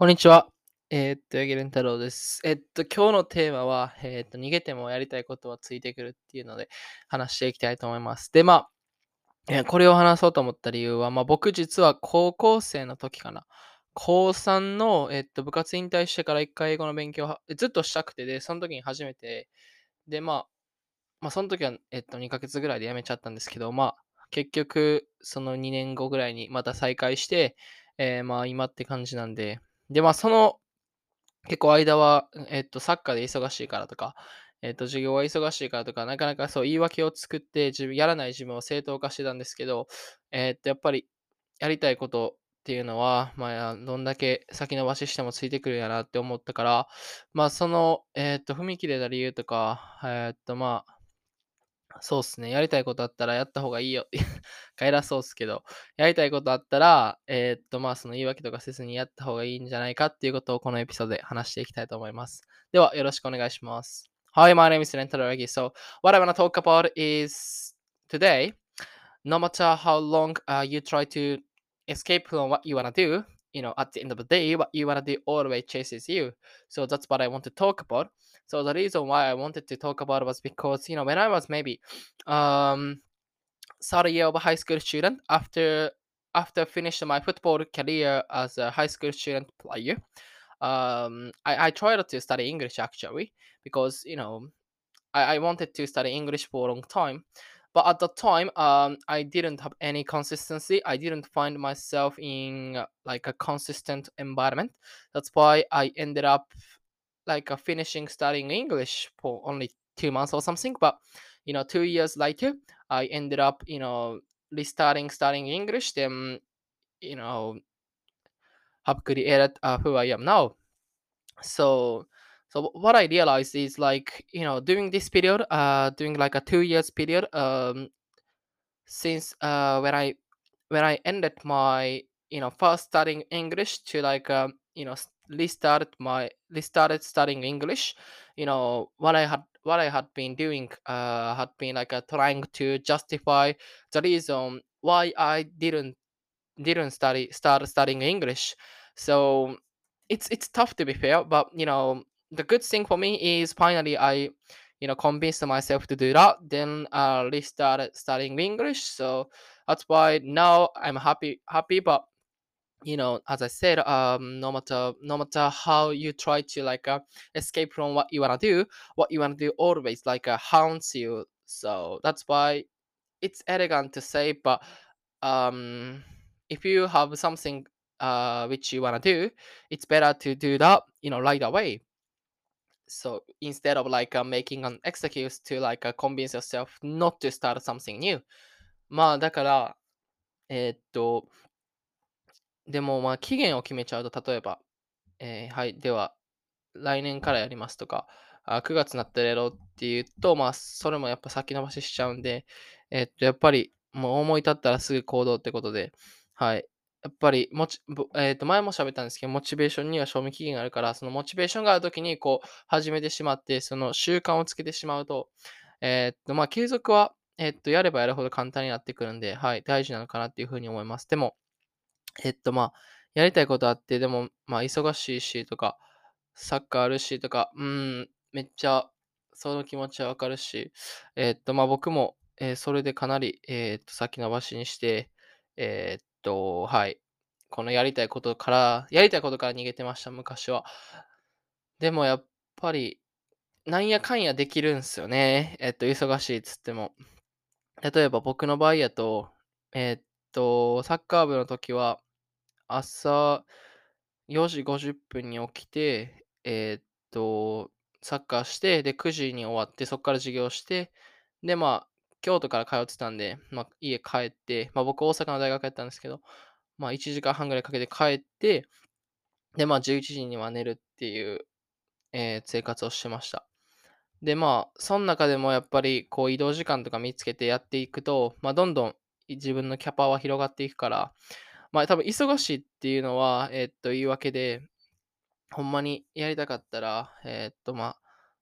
こんにちは。えーっと、八木蓮太郎です。えっと、今日のテーマは、えーっと、逃げてもやりたいことはついてくるっていうので話していきたいと思います。で、まあ、えーこれを話そうと思った理由は、まあ、僕実は高校生の時かな。高3の、えっと、部活引退してから一回英語の勉強をずっとしたくてで、その時に初めて、で、まあ、まあ、その時は、えっと、2ヶ月ぐらいで辞めちゃったんですけど、まあ、結局、その2年後ぐらいにまた再開して、えーまあ、今って感じなんで、で、まあ、その、結構間は、えっと、サッカーで忙しいからとか、えっと、授業が忙しいからとか、なかなかそう言い訳を作って自分、やらない自分を正当化してたんですけど、えっと、やっぱりやりたいことっていうのは、まあ、どんだけ先延ばししてもついてくるんやなって思ったから、まあ、その、えっと、踏み切れた理由とか、えっと、まあ、そうっすね。やりたいことあったらやった方がいいよ。帰らそうっすけど、やりたいことあったら、えーっと、まあ、その言い訳とかせずにやった方がいいんじゃないかっていうことをこのエピソードで話していきたいと思います。では、よろしくお願いします。Hi, my name is Rentaro Regi. So, what I want to talk about is today, no matter how long uh, you try to escape from what you want to do, you know, at the end of the day, what you want to do always chases you. So, that's what I want to talk about. So, the reason why I wanted to talk about was because, you know, when I was maybe um third year of a high school student after after finishing my football career as a high school student player um i, I tried to study english actually because you know I, I wanted to study english for a long time but at the time um i didn't have any consistency. I didn't find myself in uh, like a consistent environment. That's why i ended up like uh, finishing studying english for only two months or something. But you know two years later I ended up, you know, restarting studying English, then, you know, have created uh, who I am now. So, so what I realized is like, you know, during this period, uh, during like a two years period, um, since uh, when I when I ended my, you know, first studying English to like, um, you know, restarted my restarted studying English, you know, what I had what I had been doing uh, had been like uh, trying to justify the reason why I didn't didn't study start studying English. So it's it's tough to be fair, but you know the good thing for me is finally I you know convinced myself to do that. Then I uh restarted studying English. So that's why now I'm happy happy. But you know as I said, um no matter no matter how you try to like uh, escape from what you wanna do, what you wanna do always like uh, haunts you. So that's why it's elegant to say, but um, if you have something uh, which you want to do, it's better to do that, you know, right away. So instead of like uh, making an excuse to like uh, convince yourself not to start something new. まあだから、えーっと、でもまあ期限を決めちゃうと、例えば、えーはい、では来年からやりますとか、あ9月になったらやろうっていうと、まあ、それもやっぱ先延ばししちゃうんで、えっと、やっぱり、もう思い立ったらすぐ行動ってことで、はい。やっぱりもち、えっと、前も喋ったんですけど、モチベーションには賞味期限があるから、そのモチベーションがあるときに、こう、始めてしまって、その習慣をつけてしまうと、えっと、まあ、継続は、えっと、やればやるほど簡単になってくるんで、はい、大事なのかなっていうふうに思います。でも、えっと、まあ、やりたいことあって、でも、まあ、忙しいしとか、サッカーあるしとか、うん、めっちゃ、その気持ちはわかるし、えっと、まあ、僕も、えーそれでかなり、えっと、先延ばしにして、えっと、はい、このやりたいことから、やりたいことから逃げてました、昔は。でも、やっぱり、なんやかんやできるんすよね。えっと、忙しいっつっても。例えば僕の場合やと、えっと、サッカー部の時は、朝4時50分に起きて、えっと、サッカーして、で、9時に終わって、そこから授業して、で、まあ、京都から通ってたんで、まあ、家帰って、まあ、僕大阪の大学やったんですけど、まあ、1時間半ぐらいかけて帰って、で、まあ、11時には寝るっていう、えー生活をしてました。で、まあ、その中でもやっぱり、こう、移動時間とか見つけてやっていくと、まあ、どんどん自分のキャパは広がっていくから、まあ、多分忙しいっていうのは、えーっと、言い訳で、ほんまにやりたかったら、えーっと、まあ、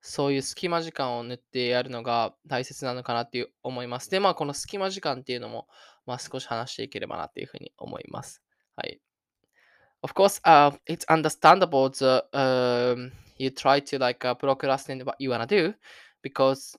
そういう隙間時間を縫ってやるのが大切なのかなっていう思います。で、まあ、この隙間時間っていうのも、まあ、少し話していければなっていうふうに思います。はい。 of course, uh, it's understandable that um, you try to like uh, procrastinate what you wanna do because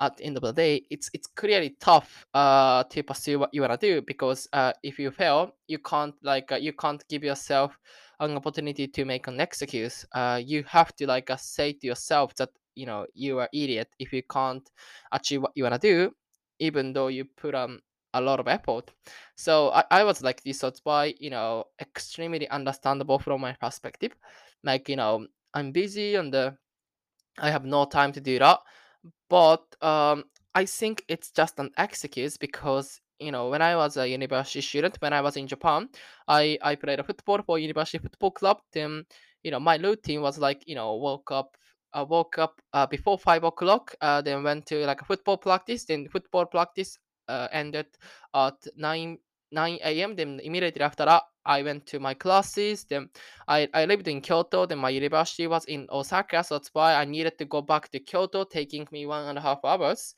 at the end of the day, it's it's clearly tough uh, to pursue what you wanna do because uh, if you fail, you can't like uh, you can't give yourself an opportunity to make an excuse. Uh, you have to like uh, say to yourself that you know you are idiot if you can't achieve what you wanna do, even though you put on a lot of effort. So I, I was like this. So why you know extremely understandable from my perspective. Like you know I'm busy and uh, I have no time to do that but um, I think it's just an excuse because you know when I was a university student, when I was in Japan, I I played a football for university football club. Then you know my routine was like you know woke up. I woke up uh, before five o'clock. Uh, then went to like a football practice. Then football practice uh, ended at nine 9 a.m. Then immediately after that, I went to my classes. Then I, I lived in Kyoto. Then my university was in Osaka. So that's why I needed to go back to Kyoto, taking me one and a half hours.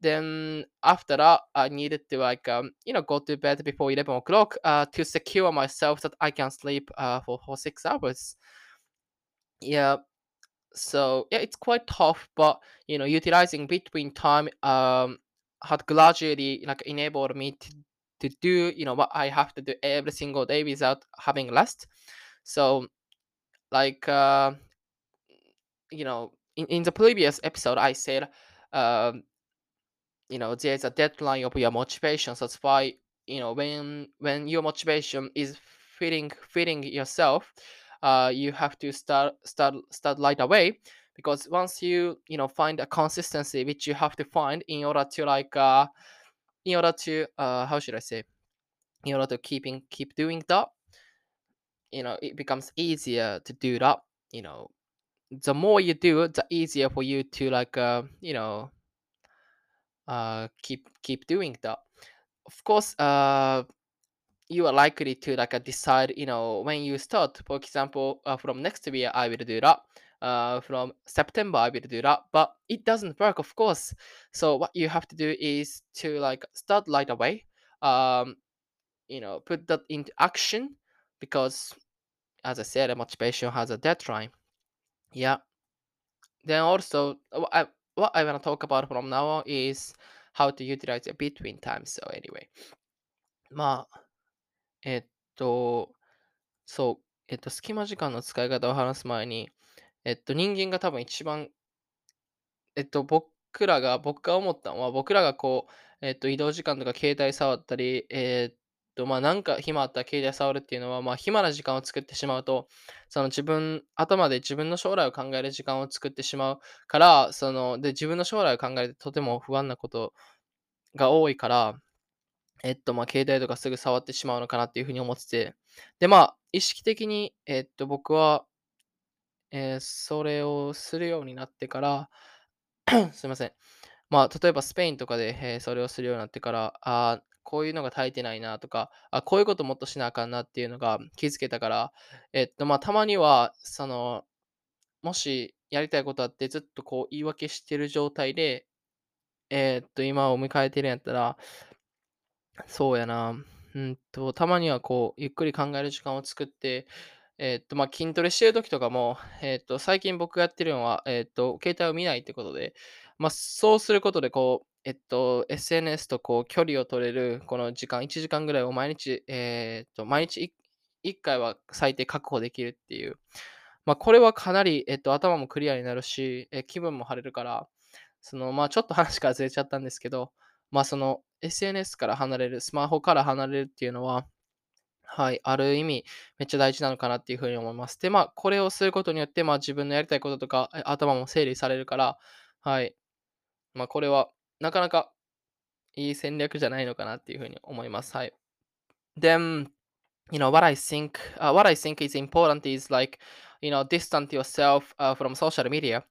Then after that, I needed to like um, you know go to bed before 11 o'clock uh, to secure myself that I can sleep uh, for, for six hours. Yeah, so yeah, it's quite tough, but you know, utilizing between time um had gradually like enabled me to to do you know what I have to do every single day without having rest. So like uh, you know, in, in the previous episode, I said um you know there's a deadline of your motivation. So that's why you know when when your motivation is feeling feeling yourself, uh, you have to start start start right away because once you you know find a consistency which you have to find in order to like uh in order to uh how should I say in order to keeping keep doing that you know it becomes easier to do that you know. The more you do the easier for you to like uh you know uh keep keep doing that. Of course uh you are likely to like decide you know when you start. For example uh, from next year i will do that uh, from september i will do that but it doesn't work of course so what you have to do is to like start right away um you know put that into action because as i said a motivation has a deadline yeah then also uh, what i, what I want to talk about from now on is how to utilize the between times so anyway まあえっとそう、えっと、隙間時間の使い方を話す前に、 えっと、人間が多分一番、えっと、僕らが、僕が思ったのは、僕らがこう、えっと、移動時間とか携帯触ったり、えっと、まあ、なんか暇あったら携帯触るっていうのは、まあ、暇な時間を作ってしまうと、その自分、頭で自分の将来を考える時間を作ってしまうから、その、で、自分の将来を考えてとても不安なことが多いから、えっと、まあ、携帯とかすぐ触ってしまうのかなっていうふうに思ってて、で、まあ、意識的に、えっと、僕は、えーそれをするようになってから、すいません。まあ、例えばスペインとかで、えーそれをするようになってから、あこういうのが足りてないなとか、あこういうこともっとしなあかんなっていうのが気づけたから、えっと、まあ、たまには、その、もしやりたいことあってずっとこう言い訳してる状態で、えーっと、今を迎えてるんやったら、そうやな。うんと、たまにはこう、ゆっくり考える時間を作って、えっと、まあ、筋トレしてる時とかも、えっと、最近僕がやってるのは、えっと、携帯を見ないってことで、まあ、そうすることで、こう、えっと、SNS とこう、距離を取れる、この時間、1時間ぐらいを毎日、えっと、毎日1回は最低確保できるっていう。まあ、これはかなり、えっと、頭もクリアになるし、え気分も晴れるから、その、まあ、ちょっと話からずれちゃったんですけど、まあ、その SNS から離れる、スマホから離れるっていうのは、はい、ある意味、めっちゃ大事なのかなっていうふうに思います。で、まあ、これをすることによって、まあ、自分のやりたいこととか、頭も整理されるから、はい、まあ、これは、なかなかいい戦略じゃないのかなっていうふうに思います。はい。Then, you know, what I think, uh, what I think is important is like, you know, distance yourself uh, from social media.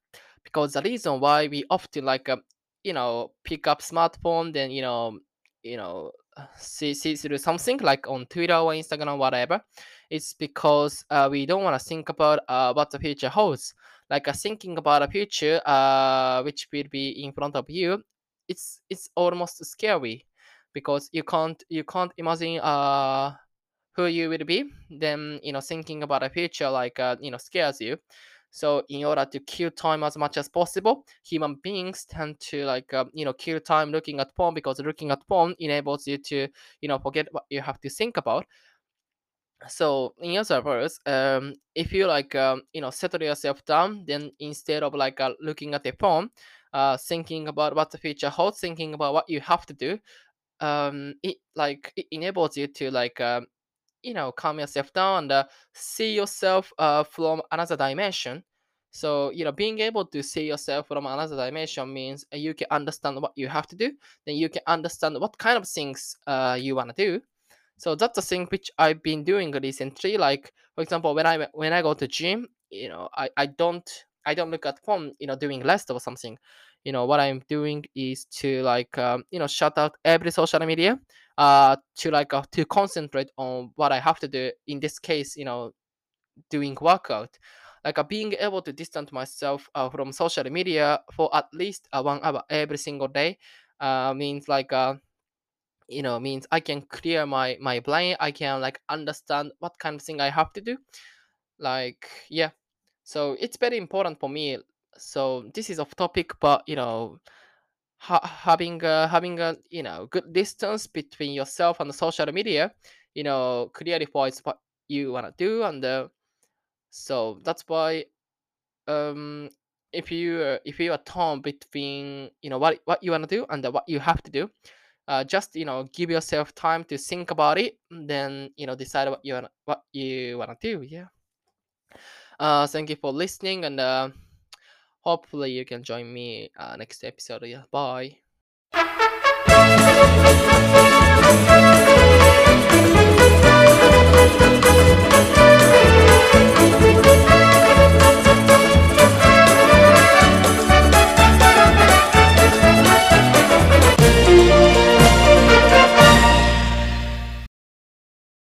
because the reason why we often like uh, you know pick up smartphone then you know you know see see through something like on Twitter or Instagram whatever. It's because uh, we don't want to think about uh, what the future holds. Like uh, thinking about a future uh, which will be in front of you it's it's almost scary because you can't you can't imagine uh who you will be, then you know thinking about a future like uh, you know scares you. So in order to kill time as much as possible, human beings tend to like uh, you know kill time looking at porn because looking at porn enables you to you know forget what you have to think about. So in other words, um, if you like um, you know settle yourself down, then instead of like uh, looking at the phone, uh, thinking about what the future holds, thinking about what you have to do, um, it like it enables you to like um, you know calm yourself down and uh, see yourself uh, from another dimension. So you know being able to see yourself from another dimension means you can understand what you have to do. Then you can understand what kind of things uh, you wanna do so that's the thing which I've been doing recently. Like for example, when I when I go to gym, you know, I, I don't I don't look at phone, you know, doing less or something. You know, what I'm doing is to like um, you know shut out every social media, uh, to like uh, to concentrate on what I have to do. In this case, you know, doing workout. Like uh, being able to distance myself uh, from social media for at least uh, one hour every single day uh, means like uh, you know means i can clear my my brain i can like understand what kind of thing i have to do like yeah so it's very important for me so this is off topic but you know ha- having a, having a you know good distance between yourself and the social media you know clarifies what you want to do and uh, so that's why um if you uh, if you are torn between you know what what you want to do and what you have to do uh, just you know give yourself time to think about it then you know decide what you wanna, what you want to do yeah. Uh thank you for listening and uh hopefully you can join me uh, next episode yeah. Bye